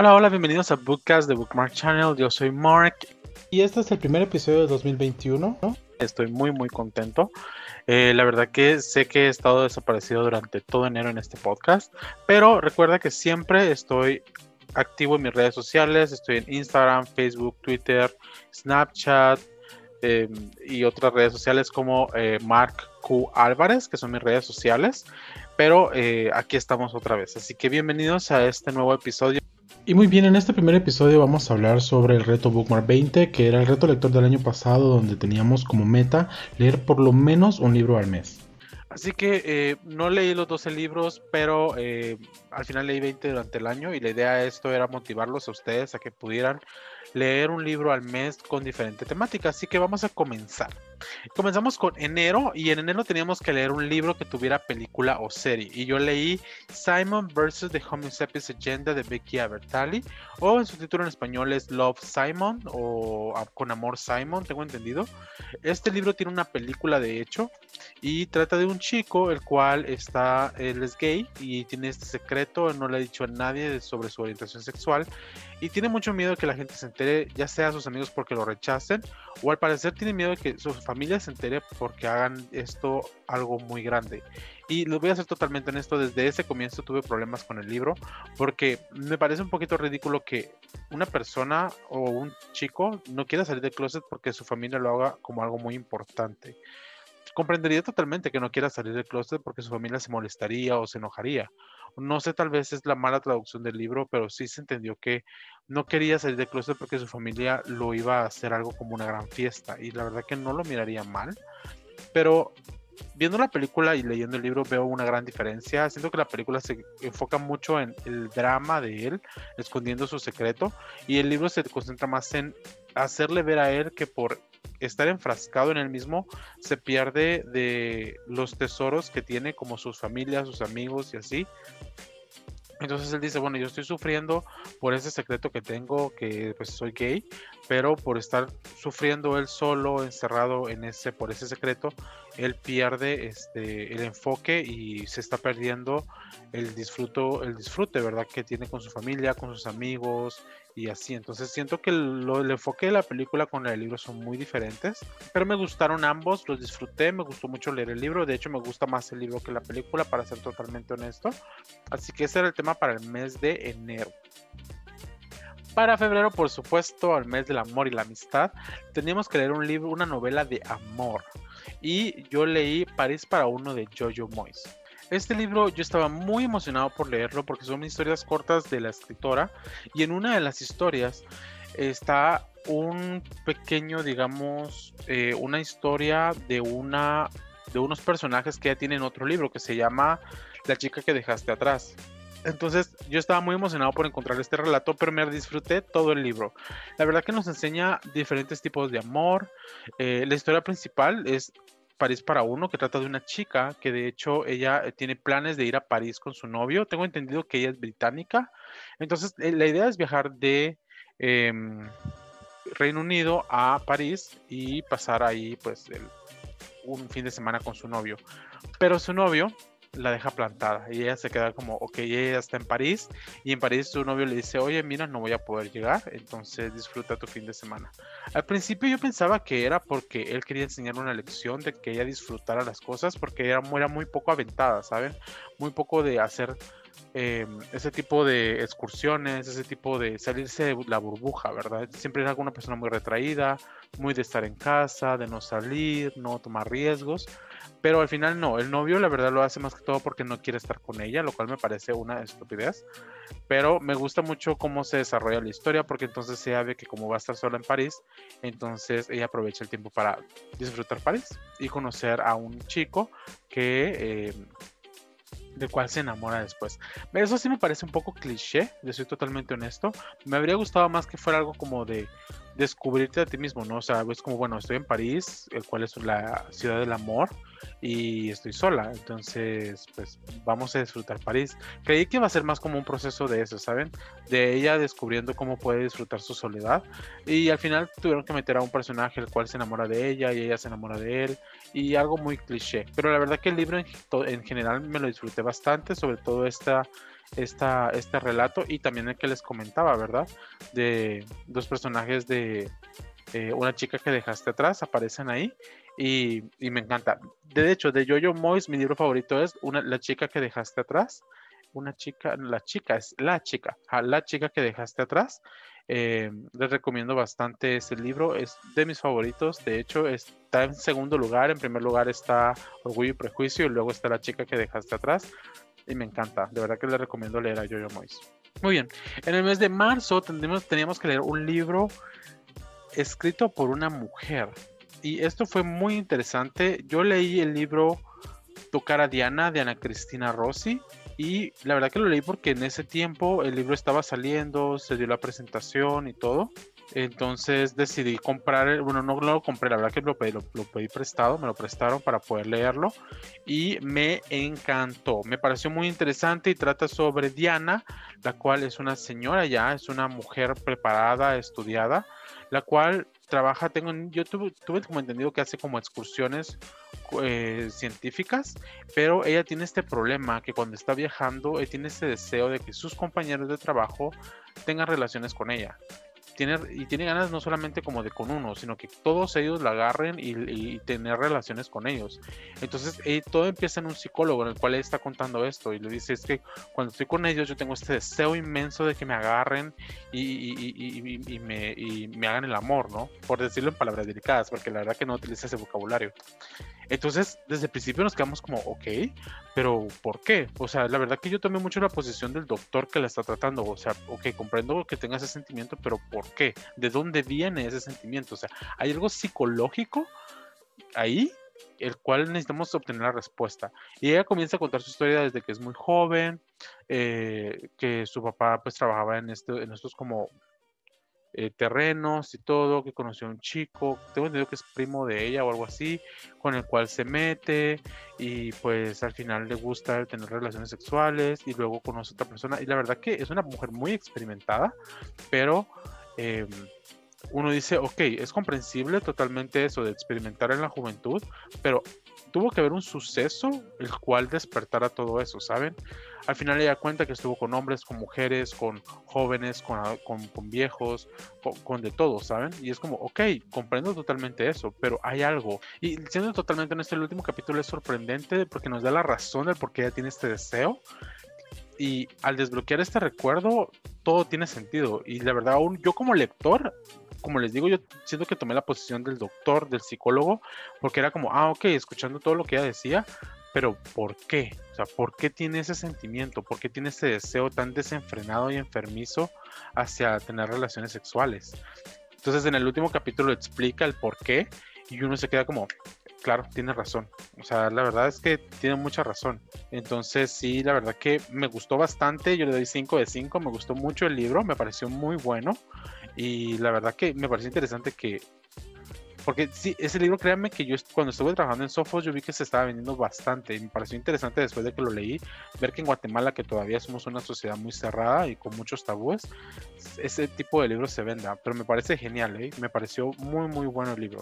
Hola, hola, bienvenidos a Bookcast de Bookmark Channel. Yo soy Mark. Y este es el primer episodio de 2021. Estoy muy, muy contento. Eh, la verdad que sé que he estado desaparecido durante todo enero en este podcast, pero recuerda que siempre estoy activo en mis redes sociales. Estoy en Instagram, Facebook, Twitter, Snapchat em, y otras redes sociales como eh, Mark Q Álvarez, que son mis redes sociales. Pero eh, aquí estamos otra vez. Así que bienvenidos a este nuevo episodio. Y muy bien, en este primer episodio vamos a hablar sobre el reto Bookmark 20, que era el reto lector del año pasado, donde teníamos como meta leer por lo menos un libro al mes. Así que eh, no leí los 12 libros, pero eh, al final leí 20 durante el año y la idea de esto era motivarlos a ustedes a que pudieran leer un libro al mes con diferente temática. Así que vamos a comenzar. Comenzamos con enero y en enero teníamos que leer un libro que tuviera película o serie. Y yo leí Simon vs. The Homo Agenda de Becky Abertali o en su título en español es Love Simon o Con Amor Simon, tengo entendido. Este libro tiene una película de hecho y trata de un chico el cual está, él es gay y tiene este secreto, no le ha dicho a nadie sobre su orientación sexual y tiene mucho miedo que la gente se entere, ya sea a sus amigos porque lo rechacen o al parecer tiene miedo de que su familia se entere porque hagan esto algo muy grande. Y lo voy a hacer totalmente honesto, desde ese comienzo tuve problemas con el libro porque me parece un poquito ridículo que una persona o un chico no quiera salir del closet porque su familia lo haga como algo muy importante comprendería totalmente que no quiera salir del closet porque su familia se molestaría o se enojaría. No sé, tal vez es la mala traducción del libro, pero sí se entendió que no quería salir del closet porque su familia lo iba a hacer algo como una gran fiesta. Y la verdad que no lo miraría mal. Pero viendo la película y leyendo el libro veo una gran diferencia. Siento que la película se enfoca mucho en el drama de él, escondiendo su secreto, y el libro se concentra más en hacerle ver a él que por estar enfrascado en él mismo se pierde de los tesoros que tiene como sus familias, sus amigos y así. Entonces él dice, bueno, yo estoy sufriendo por ese secreto que tengo, que pues soy gay, pero por estar sufriendo él solo, encerrado en ese, por ese secreto, él pierde este, el enfoque y se está perdiendo el disfruto, el disfrute, ¿verdad? Que tiene con su familia, con sus amigos y así. Entonces siento que lo, el enfoque de la película con el libro son muy diferentes, pero me gustaron ambos, los disfruté, me gustó mucho leer el libro, de hecho me gusta más el libro que la película, para ser totalmente honesto. Así que ese era el tema para el mes de enero. Para febrero, por supuesto, al mes del amor y la amistad, teníamos que leer un libro, una novela de amor. Y yo leí París para uno de Jojo Moyes. Este libro yo estaba muy emocionado por leerlo porque son historias cortas de la escritora y en una de las historias está un pequeño, digamos, eh, una historia de una de unos personajes que ya tienen otro libro que se llama La chica que dejaste atrás. Entonces yo estaba muy emocionado por encontrar este relato, pero me disfruté todo el libro. La verdad que nos enseña diferentes tipos de amor. Eh, la historia principal es París para uno, que trata de una chica que de hecho ella eh, tiene planes de ir a París con su novio. Tengo entendido que ella es británica. Entonces eh, la idea es viajar de em, Reino Unido a París y pasar ahí pues un fin de semana con su novio. Pero su novio la deja plantada y ella se queda como, ok, ella está en París y en París su novio le dice, oye, mira, no voy a poder llegar, entonces disfruta tu fin de semana. Al principio yo pensaba que era porque él quería enseñarle una lección de que ella disfrutara las cosas porque era, era muy poco aventada, ¿saben? Muy poco de hacer em, ese tipo de excursiones, ese tipo de salirse de la burbuja, ¿verdad? Siempre era una persona muy retraída, muy de estar en casa, de no salir, no tomar riesgos. Pero al final no, el novio la verdad lo hace más que todo porque no quiere estar con ella, lo cual me parece una estupidez. Pero me gusta mucho cómo se desarrolla la historia porque entonces se sabe que como va a estar sola en París, entonces ella aprovecha el tiempo para disfrutar París y conocer a un chico que... Eh, de cual se enamora después. Eso sí me parece un poco cliché, yo soy totalmente honesto. Me habría gustado más que fuera algo como de descubrirte a ti mismo, ¿no? O sea, es como, bueno, estoy en París, el cual es la ciudad del amor, y estoy sola, entonces pues vamos a disfrutar París. Creí que iba a ser más como un proceso de eso, ¿saben? De ella descubriendo cómo puede disfrutar su soledad y al final tuvieron que meter a un personaje el cual se enamora de ella y ella se enamora de él y algo muy cliché, pero la verdad que el libro en, en general me lo disfruté bastante, sobre todo esta esta, este relato y también el que les comentaba, ¿verdad? De dos personajes de eh, una chica que dejaste atrás, aparecen ahí y, me encanta. De hecho, de Jojo Moyes, mi libro favorito es una, La chica que dejaste atrás. Una chica, la chica, es la chica, la chica que dejaste atrás. Eh, les recomiendo bastante ese libro, es de mis favoritos. De hecho, está en segundo lugar. En primer lugar está Orgullo y Prejuicio y luego está La chica que dejaste atrás y me encanta. De verdad que le recomiendo leer a Jojo Moyes. Muy bien, en el mes de marzo tendríamos, teníamos que leer un libro escrito por una mujer. Y esto fue muy interesante. Yo leí el libro Tocar a Diana de Ana Cristina Rossi. Y la verdad que lo leí porque en ese tiempo el libro estaba saliendo, se dio la presentación y todo. Entonces decidí comprar, bueno, no, lo compré, la verdad que lo pedí, lo, pedí prestado, me lo prestaron para poder leerlo y me encantó. Me pareció muy interesante y trata sobre Diana, la cual es una señora ya, es una mujer preparada, estudiada, la cual trabaja, tengo, yo tuve, como entendido que hace como excursiones eh, científicas, pero ella tiene este problema que cuando está viajando, eh, tiene ese deseo de que sus compañeros de trabajo tengan relaciones con ella y tiene ganas no solamente como de con uno, sino que todos ellos la agarren y, tener relaciones con ellos. Entonces eh, todo empieza en un psicólogo en el cual él está contando esto y le dice es que cuando estoy con ellos yo tengo este deseo inmenso de que me agarren y, me, me hagan el amor, ¿no? Por decirlo en palabras delicadas, porque la verdad que no utiliza ese vocabulario. Entonces, desde el principio nos quedamos como, ok, pero ¿por qué? O sea, la verdad que yo tomé mucho la posición del doctor que la está tratando. O sea, ok, comprendo que tenga ese sentimiento, pero ¿por qué? ¿De dónde viene ese sentimiento? O sea, ¿hay algo psicológico ahí? el cual necesitamos obtener la respuesta. Y ella comienza a contar su historia desde que es muy joven, eh, que su papá pues trabajaba en, este, en estos como eh, terrenos y todo, que conoció a un chico, tengo entendido que es primo de ella o algo así, con el cual se mete y pues al final le gusta tener relaciones sexuales y luego conoce a otra persona y la verdad que es una mujer muy experimentada, pero em, uno dice, ok, es comprensible totalmente eso de experimentar en la juventud, pero tuvo que haber un suceso el cual despertara todo eso, ¿saben? Al final ella cuenta que estuvo con hombres, con mujeres, con jóvenes, con, con, viejos, con, de todo, ¿saben? Y es como, ok, comprendo totalmente eso, pero hay algo. Y siendo totalmente honesto, el último capítulo es sorprendente porque nos da la razón del por qué ella tiene este deseo. Y al desbloquear este recuerdo, todo tiene sentido. Y la verdad, aún yo como lector, como les digo, yo siento que tomé la posición del doctor, del psicólogo, porque era como, ah, ok, escuchando todo lo que ella decía, pero ¿por qué? O sea, ¿por qué tiene ese sentimiento? ¿Por qué tiene ese deseo tan desenfrenado y enfermizo hacia tener relaciones sexuales? Entonces en el último capítulo explica el por qué y uno se queda como, claro, tiene razón. O sea, la verdad es que tiene mucha razón. Entonces sí, la verdad que me gustó bastante. Yo le doy 5 de 5. Me gustó mucho el libro. Me pareció muy bueno. Y la verdad que me pareció interesante que porque sí, ese libro, créanme que yo cuando estuve trabajando en Sofos, yo vi que se estaba vendiendo bastante y me pareció interesante después de que lo leí, ver que en Guatemala, que todavía somos una sociedad muy cerrada y con muchos tabúes, ese tipo de libros se venda. Pero me parece genial, ¿eh? me pareció muy, muy bueno el libro.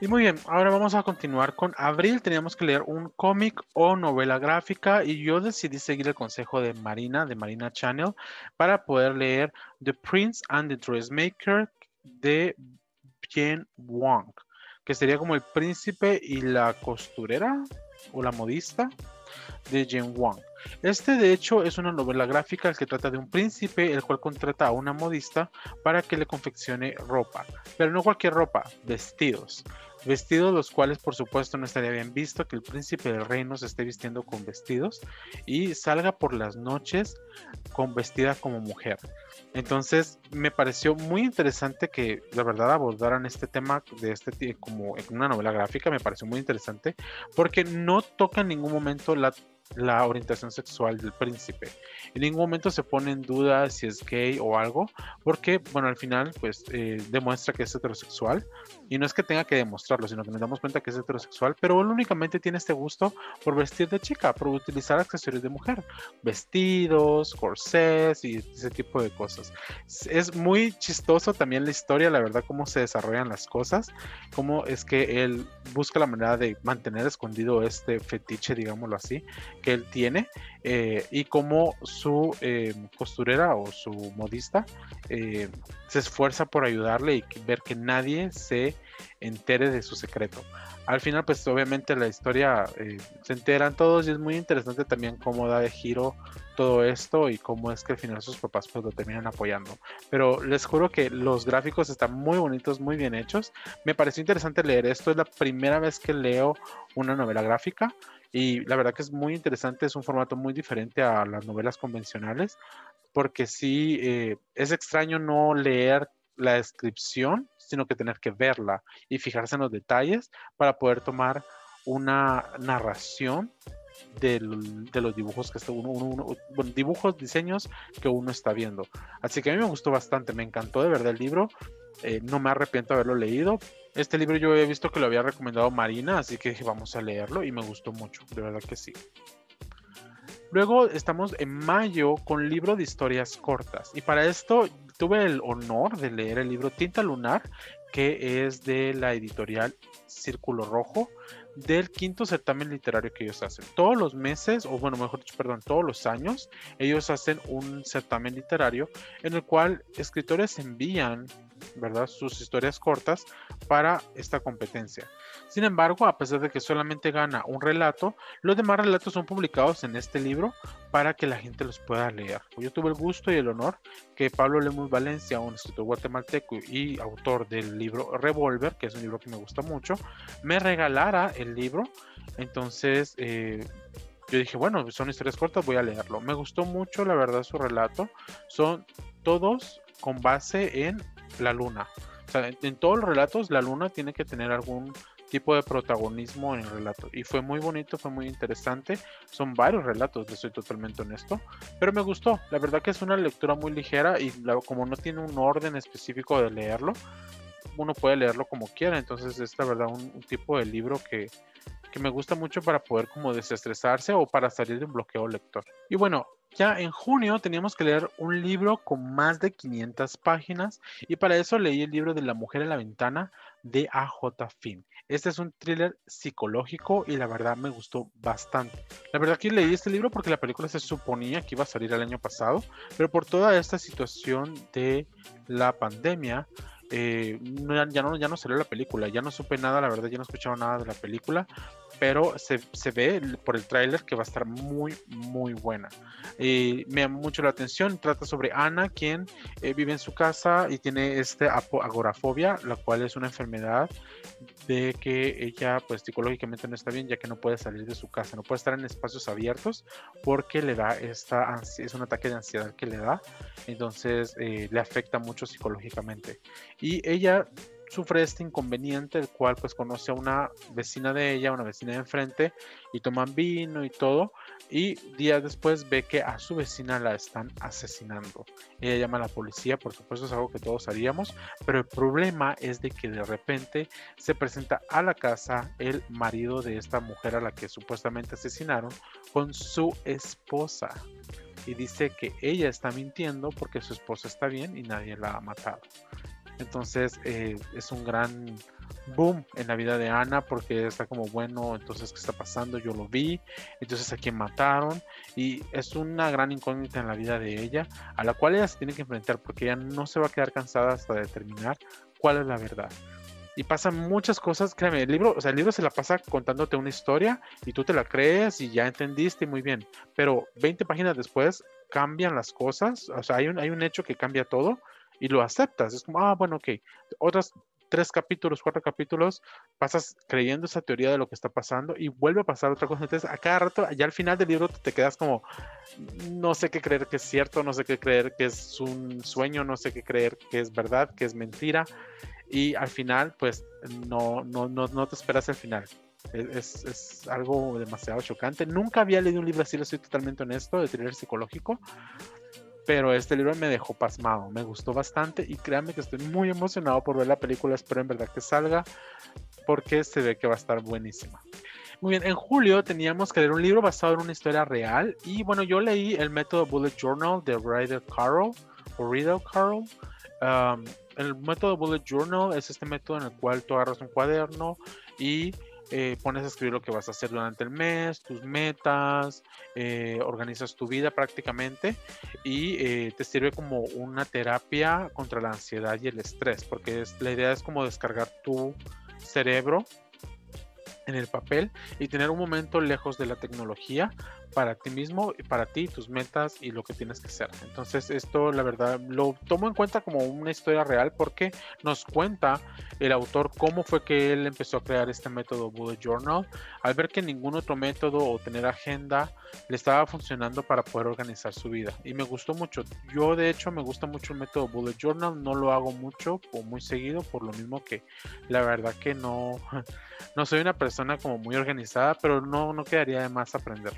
Y muy bien, ahora vamos a continuar con abril. Teníamos que leer un cómic o novela gráfica y yo decidí seguir el consejo de Marina, de Marina Channel, para poder leer The Prince and the Dressmaker de Jen Wang, que sería como el príncipe y la costurera o la modista de Jen Wang. Este de hecho es una novela gráfica que trata de un príncipe el cual contrata a una modista para que le confeccione ropa, pero no cualquier ropa, vestidos. Vestidos los cuales por supuesto no estaría bien visto que el príncipe del reino se esté vistiendo con vestidos y salga por las noches con vestida como mujer. Entonces me pareció muy interesante que la verdad abordaran este tema de este como en una novela gráfica, me pareció muy interesante porque no toca en ningún momento la la orientación sexual del príncipe. En ningún momento se pone en duda si es gay o algo, porque, bueno, al final, pues eh, demuestra que es heterosexual. Y no es que tenga que demostrarlo, sino que nos damos cuenta que es heterosexual, pero él únicamente tiene este gusto por vestir de chica, por utilizar accesorios de mujer, vestidos, corsés y ese tipo de cosas. Es muy chistoso también la historia, la verdad, cómo se desarrollan las cosas, cómo es que él busca la manera de mantener escondido este fetiche, digámoslo así, que él tiene eh, y cómo su eh, costurera o su modista eh, se esfuerza por ayudarle y ver que nadie se entere de su secreto. Al final, pues obviamente la historia se enteran todos y es muy interesante también cómo da de giro todo esto y cómo es que al final sus papás pues lo terminan apoyando. Pero les juro que los gráficos están muy bonitos, muy bien hechos. Me pareció interesante leer esto. Es la primera vez que leo una novela gráfica. Y la verdad que es muy interesante, es un formato muy diferente a las novelas convencionales, porque sí eh, es extraño no leer la descripción, sino que tener que verla y fijarse en los detalles para poder tomar una narración de los dibujos que dibujos, diseños que uno está viendo. Así que a mí me gustó bastante, me encantó de verdad el libro. Eh, no me arrepiento de haberlo leído. Este libro yo he visto que lo había recomendado Marina, así que vamos a leerlo y me gustó mucho, de verdad que sí. Luego estamos en mayo con libro de historias cortas y para esto tuve el honor de leer el libro Tinta Lunar, que es de la editorial Círculo Rojo del quinto certamen literario que ellos hacen. Todos los meses, o bueno, mejor dicho, perdón, todos los años, ellos hacen un certamen literario en el cual escritores envían ¿verdad? Sus historias cortas para esta competencia. Sin embargo, a pesar de que solamente gana un relato, los demás relatos son publicados en este libro para que la gente los pueda leer. Yo tuve el gusto y el honor que Pablo Lemus Valencia, un escritor guatemalteco y autor del libro Revolver, que es un libro que me gusta mucho, me regalara el libro. Entonces, eh, yo dije, bueno, son historias cortas, voy a leerlo. Me gustó mucho, la verdad, su relato. Son todos con base en la luna. O sea, en, todos los relatos la luna tiene que tener algún tipo de protagonismo en el relato. Y fue muy bonito, fue muy interesante. Son varios relatos, le soy totalmente honesto. Pero me gustó. La verdad que es una lectura muy ligera y como no tiene un orden específico de leerlo, uno puede leerlo como quiera. Entonces es la verdad un, tipo de libro que, que me gusta mucho para poder como desestresarse o para salir de un bloqueo lector. Y bueno, ya en junio teníamos que leer un libro con más de 500 páginas y para eso leí el libro de La mujer en la ventana de AJ Finn. Este es un thriller psicológico y la verdad me gustó bastante. La verdad que leí este libro porque la película se suponía que iba a salir el año pasado, pero por toda esta situación de la pandemia, eh, ya, no, ya no salió la película, ya no supe nada, la verdad ya no escuchaba nada de la película, pero se, ve por el tráiler que va a estar muy, muy buena. me llama mucho la atención, trata sobre Ana, quien eh, vive en su casa y tiene este agorafobia, la cual es una enfermedad de que ella pues psicológicamente no está bien ya que no puede salir de su casa, no puede estar en espacios abiertos porque le da esta es un ataque de ansiedad que le da, entonces eh, le afecta mucho psicológicamente. Y ella sufre este inconveniente, el cual pues conoce a una vecina de ella, una vecina de enfrente, y toman vino y todo, y días después ve que a su vecina la están asesinando. Ella llama a la policía, por supuesto es algo que todos haríamos, pero el problema es de que de repente se presenta a la casa el marido de esta mujer a la que supuestamente asesinaron con su esposa. Y dice que ella está mintiendo porque su esposa está bien y nadie la ha matado. Entonces eh, es un gran boom en la vida de Ana porque está como bueno, entonces ¿qué está pasando? Yo lo vi, entonces a quién mataron y es una gran incógnita en la vida de ella a la cual ella se tiene que enfrentar porque ella no se va a quedar cansada hasta determinar cuál es la verdad. Y pasan muchas cosas, créeme, el libro, o sea, el libro se la pasa contándote una historia y tú te la crees y ya entendiste muy bien, pero 20 páginas después cambian las cosas, o sea, hay un, hay un hecho que cambia todo y lo aceptas. Es como, ah, bueno, ok. Otros tres capítulos, cuatro capítulos, pasas creyendo esa teoría de lo que está pasando y vuelve a pasar otra cosa. Entonces, a cada rato, ya al final del libro te quedas como, no sé qué creer que es cierto, no sé qué creer que es un sueño, no sé qué creer que es verdad, que es mentira. Y al final, pues, no, no, no, no te esperas el final. Es, es, algo demasiado chocante. Nunca había leído un libro así, lo soy totalmente honesto, de thriller psicológico. Pero este libro me dejó pasmado, me gustó bastante y créanme que estoy muy emocionado por ver la película, espero en verdad que salga porque se ve que va a estar buenísima. Muy bien, en julio teníamos que leer un libro basado en una historia real y bueno, yo leí el método Bullet Journal de Ryder Carroll o Riddle Carroll. El método Bullet Journal es este método en el cual tú agarras un cuaderno y eh, pones a escribir lo que vas a hacer durante el mes, tus metas, eh, organizas tu vida prácticamente y eh, te sirve como una terapia contra la ansiedad y el estrés, porque es, la idea es como descargar tu cerebro en el papel y tener un momento lejos de la tecnología para ti mismo, para ti, tus metas y lo que tienes que hacer. Entonces esto la verdad lo tomo en cuenta como una historia real porque nos cuenta el autor cómo fue que él empezó a crear este método Bullet Journal al ver que ningún otro método o tener agenda le estaba funcionando para poder organizar su vida. Y me gustó mucho. Yo de hecho me gusta mucho el método Bullet Journal, no lo hago mucho o muy seguido por lo mismo que la verdad que no, no soy una persona como muy organizada, pero no, no quedaría de más aprender.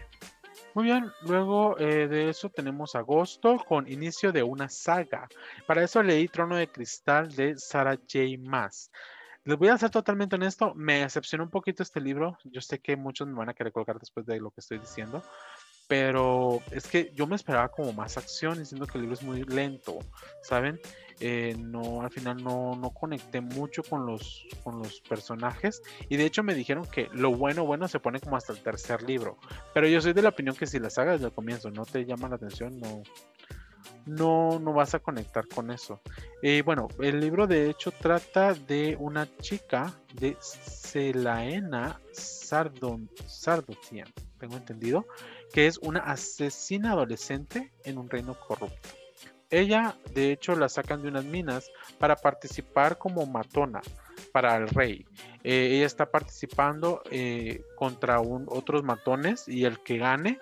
Muy bien, luego eh, de eso tenemos agosto con inicio de una saga. Para eso leí Trono de Cristal de Sarah J. Maas. Les voy a ser totalmente honesto, me decepcionó un poquito este libro. Yo sé que muchos me van a querer colgar después de lo que estoy diciendo, pero es que yo me esperaba como más acción diciendo que el libro es muy lento, ¿saben? Eh, no, al final no, no, conecté mucho con los, con los personajes y de hecho me dijeron que lo bueno, bueno se pone como hasta el tercer libro, pero yo soy de la opinión que si la saga desde el comienzo no te llama la atención, no, no, no vas a conectar con eso. Y bueno, el libro de hecho trata de una chica de Sardon, Sardotian, tengo entendido, que es una asesina adolescente en un reino corrupto. Ella, de hecho, la sacan de unas minas para participar como matona para el rey. Eh, ella está participando eh, contra otros matones y el que gane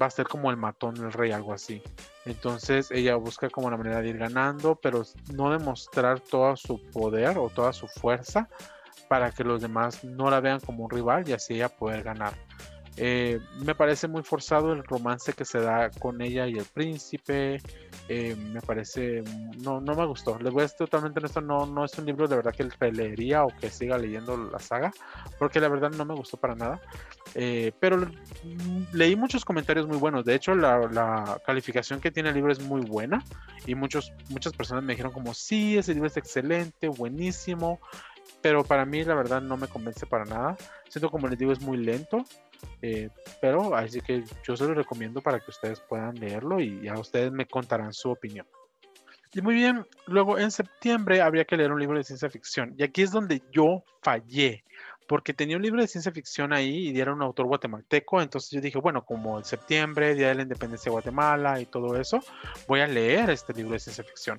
va a ser como el matón del rey, algo así. Entonces ella busca como la manera de ir ganando, pero no demostrar todo su poder o toda su fuerza para que los demás no la vean como un rival y así ella poder ganar. Eh, me parece muy forzado el romance que se da con ella y el príncipe. Eh, me parece. No, no me gustó. Les voy a ser totalmente honesto. No, no es un libro de verdad que releería o que siga leyendo la saga. Porque la verdad no me gustó para nada. Eh, pero leí muchos comentarios muy buenos. De hecho, la, la, calificación que tiene el libro es muy buena. Y muchos, muchas personas me dijeron como sí, ese libro es excelente, buenísimo. Pero para mí la verdad no me convence para nada. Siento como les digo es muy lento. Eh, pero así que yo se lo recomiendo para que ustedes puedan leerlo y a ustedes me contarán su opinión. Y muy bien, luego en septiembre habría que leer un libro de ciencia ficción. Y aquí es donde yo fallé porque tenía un libro de ciencia ficción ahí y era un autor guatemalteco, entonces yo dije, bueno, como en septiembre, Día de la Independencia de Guatemala y todo eso, voy a leer este libro de ciencia ficción.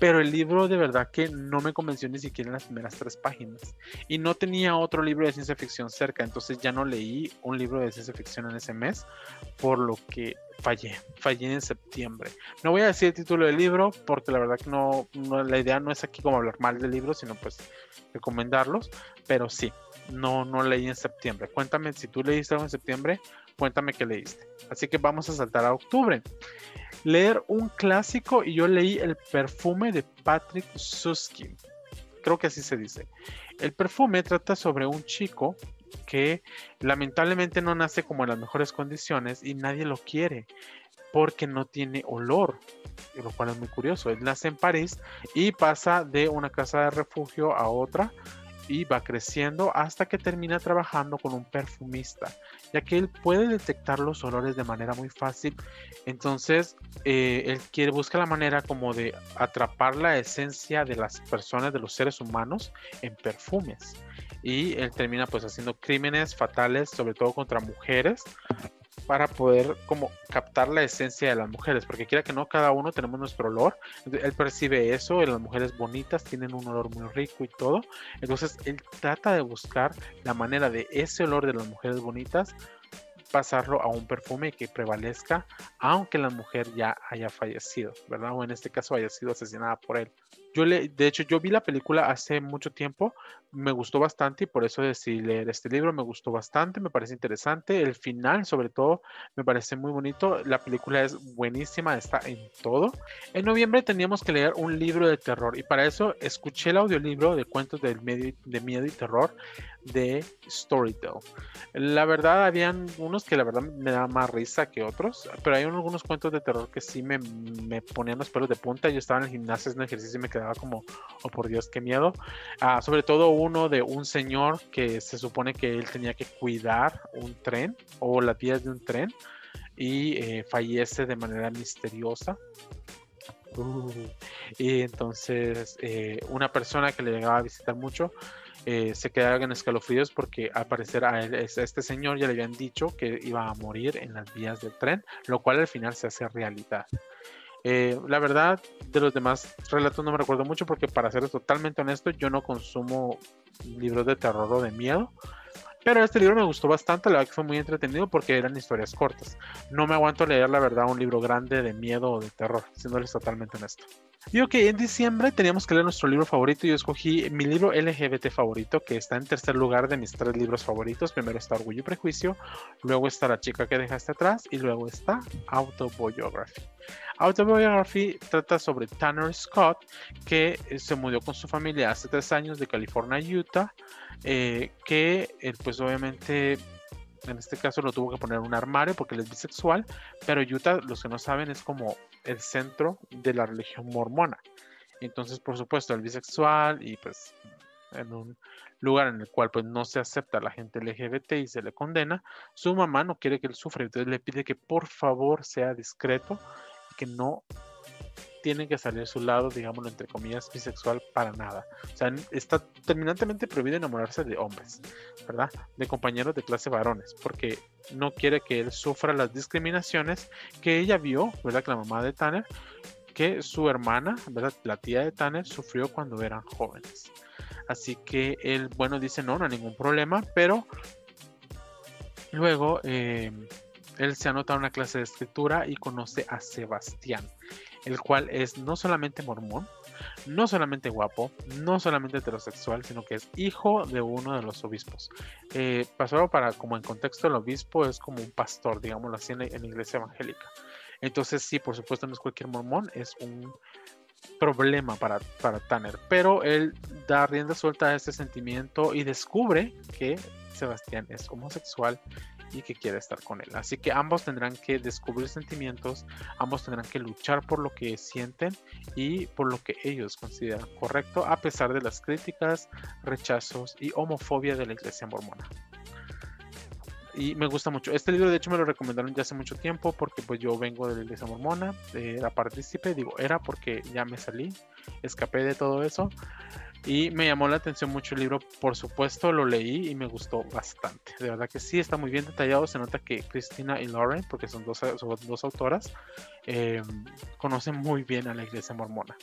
Pero el libro de verdad que no me convenció ni siquiera en las primeras tres páginas. Y no tenía otro libro de ciencia ficción cerca, entonces ya no leí un libro de ciencia ficción en ese mes, por lo que fallé, fallé en septiembre. No voy a decir el título del libro porque la verdad que no, no, la idea no es aquí como hablar mal del libro, sino pues recomendarlos, pero sí, no, no leí en septiembre. Cuéntame si tú leíste algo en septiembre, cuéntame qué leíste. Así que vamos a saltar a octubre. Leer un clásico y yo leí El perfume de Patrick Susskind. Creo que así se dice. El perfume trata sobre un chico que lamentablemente no nace como en las mejores condiciones y nadie lo quiere porque no tiene olor, lo cual es muy curioso. Él nace en París y pasa de una casa de refugio a otra y va creciendo hasta que termina trabajando con un perfumista, ya que él puede detectar los olores de manera muy fácil. Entonces, eh, él quiere busca la manera como de atrapar la esencia de las personas, de los seres humanos, en perfumes. Y él termina pues haciendo crímenes fatales, sobre todo contra mujeres, para poder como captar la esencia de las mujeres, porque quiera que no, cada uno tenemos nuestro olor, él percibe eso, las mujeres bonitas tienen un olor muy rico y todo, entonces él trata de buscar la manera de ese olor de las mujeres bonitas pasarlo a un perfume que prevalezca, aunque la mujer ya haya fallecido, ¿verdad? O en este caso haya sido asesinada por él. Yo le, de hecho, yo vi la película hace mucho tiempo, me gustó bastante y por eso decidí leer este libro, me gustó bastante, me parece interesante, el final sobre todo me parece muy bonito, la película es buenísima, está en todo. En noviembre teníamos que leer un libro de terror y para eso escuché el audiolibro de cuentos de, de miedo y terror de Storytel. La verdad, habían unos que la verdad me daban más risa que otros, pero hay algunos cuentos de terror que sí me, me ponían los pelos de punta. Yo estaba en el gimnasio haciendo ejercicio y me quedaba como, oh por Dios, qué miedo. Ah, sobre todo uno de un señor que se supone que él tenía que cuidar un tren o las vías de un tren y eh, fallece de manera misteriosa. Uh, y entonces eh, una persona que le llegaba a visitar mucho eh, se quedaron escalofríos porque al parecer a, este señor ya le habían dicho que iba a morir en las vías del tren, lo cual al final se hace realidad. Eh, la verdad, de los demás relatos no me recuerdo mucho porque para ser totalmente honesto, yo no consumo libros de terror o de miedo. Pero este libro me gustó bastante, la verdad que fue muy entretenido porque eran historias cortas. No me aguanto leer, la verdad, un libro grande de miedo o de terror, siéndoles totalmente honesto. Y ok, en diciembre teníamos que leer nuestro libro favorito yo escogí mi libro LGBT favorito, que está en tercer lugar de mis tres libros favoritos. Primero está Orgullo y Prejuicio, luego está La chica que dejaste atrás y luego está Autobiography. Autobiography trata sobre Tanner Scott, que eh, se mudó con su familia hace tres años de California a Utah, eh, que eh, pues obviamente en este caso lo tuvo que poner un armario porque él es bisexual, pero Utah, los que no saben, es como el centro de la religión mormona. Entonces, por supuesto, el bisexual y pues en un lugar en el cual pues no se acepta a la gente LGBT y se le condena, su mamá no quiere que él sufra, entonces le pide que por favor sea discreto que no tiene que salir a su lado, digámoslo entre comillas, bisexual para nada. O sea, está terminantemente prohibido enamorarse de hombres, ¿verdad? De compañeros de clase varones, porque no quiere que él sufra las discriminaciones que ella vio, ¿verdad? Que la mamá de Tanner, que su hermana, ¿verdad? La tía de Tanner sufrió cuando eran jóvenes. Así que él, bueno, dice, no, no hay ningún problema, pero luego eh, él se anota una clase de escritura y conoce a Sebastián el cual es no solamente mormón, no solamente guapo, no solamente heterosexual, sino que es hijo de uno de los obispos. Eh, para, como en contexto, el obispo es como un pastor, digámoslo así, en la, iglesia evangélica. Entonces, sí, por supuesto, no es cualquier mormón, es un problema para, para Tanner, pero él da rienda suelta a este sentimiento y descubre que Sebastián es homosexual y que quiere estar con él. Así que ambos tendrán que descubrir sentimientos, ambos tendrán que luchar por lo que sienten y por lo que ellos consideran correcto, a pesar de las críticas, rechazos y homofobia de la iglesia mormona. Y me gusta mucho. Este libro, de hecho, me lo recomendaron ya hace mucho tiempo porque pues yo vengo de la iglesia mormona, era partícipe, digo, era porque ya me salí, escapé de todo eso. Y me llamó la atención mucho el libro, por supuesto lo leí y me gustó bastante. De verdad que sí, está muy bien detallado. Se nota que Cristina y Lauren, porque son dos, dos autoras, eh, conocen muy bien a la iglesia mormona.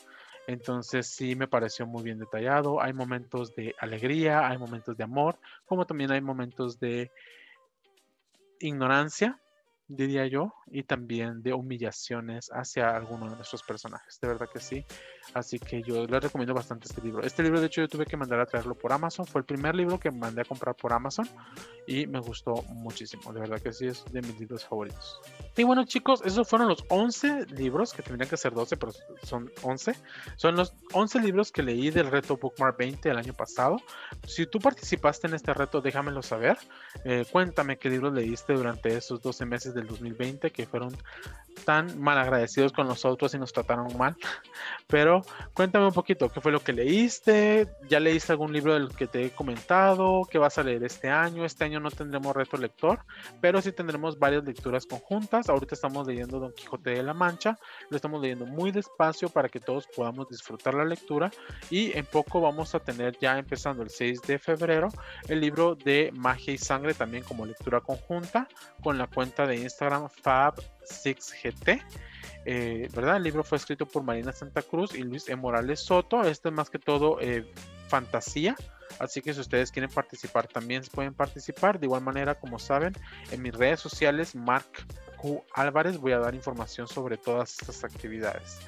Entonces sí me pareció muy bien detallado. Hay momentos de alegría, hay momentos de amor, como también hay momentos de ignorancia, diría yo, y también de humillaciones hacia alguno de nuestros personajes. De verdad que sí. Así que yo les recomiendo bastante este libro. Este libro, de hecho, yo tuve que mandar a traerlo por Amazon. Fue el primer libro que mandé a comprar por Amazon y me gustó muchísimo. De verdad que sí, es de mis libros favoritos. Y bueno, chicos, esos fueron los 11 libros, que tendrían que ser 12, pero son 11. Son los 11 libros que leí del reto Bookmark 20 el año pasado. Si tú participaste en este reto, déjamelo saber. Eh, cuéntame qué libros leíste durante esos 12 meses del 2020 que fueron tan mal agradecidos con nosotros y nos trataron mal. Pero cuéntame un poquito, ¿qué fue lo que leíste? ¿Ya leíste algún libro del que te he comentado? ¿Qué vas a leer este año? Este año no tendremos reto lector, pero sí tendremos varias lecturas conjuntas. Ahorita estamos leyendo Don Quijote de la Mancha. Lo estamos leyendo muy despacio para que todos podamos disfrutar la lectura. Y en poco vamos a tener ya empezando el 6 de febrero el libro de Magia y Sangre también como lectura conjunta con la cuenta de Instagram Fab 6GT. Eh, ¿verdad? El libro fue escrito por Marina Santa Cruz y Luis E. Morales Soto. Este es más que todo eh, fantasía. Así que si ustedes quieren participar, también pueden participar. De igual manera, como saben, en mis redes sociales, Mark Q Álvarez, voy a dar información sobre todas estas actividades.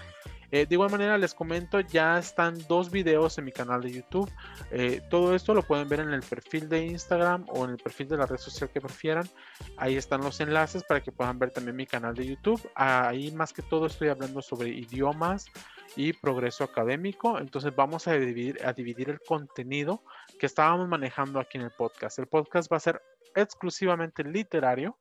Eh, de igual manera les comento, ya están dos videos en mi canal de YouTube. Eh, todo esto lo pueden ver en el perfil de Instagram o en el perfil de la red social que prefieran. Ahí están los enlaces para que puedan ver también mi canal de YouTube. Ahí más que todo estoy hablando sobre idiomas y progreso académico. Entonces vamos a dividir, a dividir el contenido que estábamos manejando aquí en el podcast. El podcast va a ser exclusivamente literario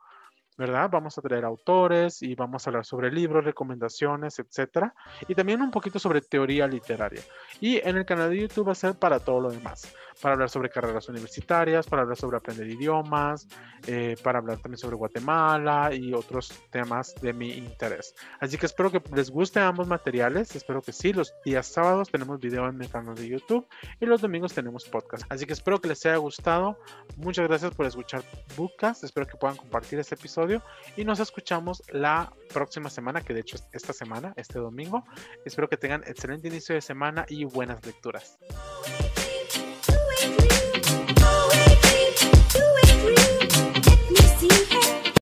¿verdad? Vamos a traer autores y vamos a hablar sobre libros, recomendaciones, etcétera, y también un poquito sobre teoría literaria. Y en el canal de YouTube va a ser para todo lo demás, para hablar sobre carreras universitarias, para hablar sobre aprender idiomas, eh, para hablar también sobre Guatemala y otros temas de mi interés. Así que espero que les guste ambos materiales, espero que sí. Los días sábados tenemos video en mi canal de YouTube y los domingos tenemos podcast. Así que espero que les haya gustado. Muchas gracias por escuchar Bookcast. Espero que puedan compartir este episodio y nos escuchamos la próxima semana, que de hecho es esta semana, este domingo. Espero que tengan excelente inicio de semana y buenas lecturas. hey.